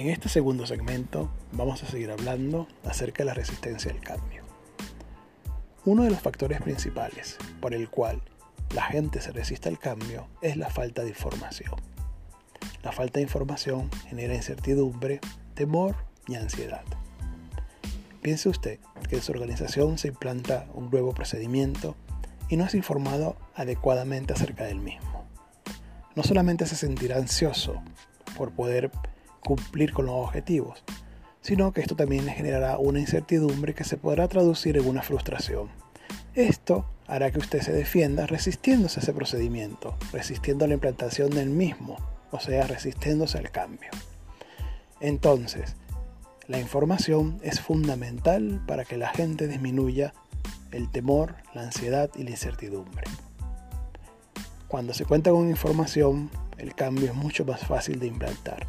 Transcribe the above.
En este segundo segmento vamos a seguir hablando acerca de la resistencia al cambio. Uno de los factores principales por el cual la gente se resiste al cambio es la falta de información. La falta de información genera incertidumbre, temor y ansiedad. Piense usted que en su organización se implanta un nuevo procedimiento y no es informado adecuadamente acerca del mismo. No solamente se sentirá ansioso por poder cumplir con los objetivos, sino que esto también generará una incertidumbre que se podrá traducir en una frustración. Esto hará que usted se defienda resistiéndose a ese procedimiento, resistiendo a la implantación del mismo, o sea, resistiéndose al cambio. Entonces, la información es fundamental para que la gente disminuya el temor, la ansiedad y la incertidumbre. Cuando se cuenta con información, el cambio es mucho más fácil de implantar.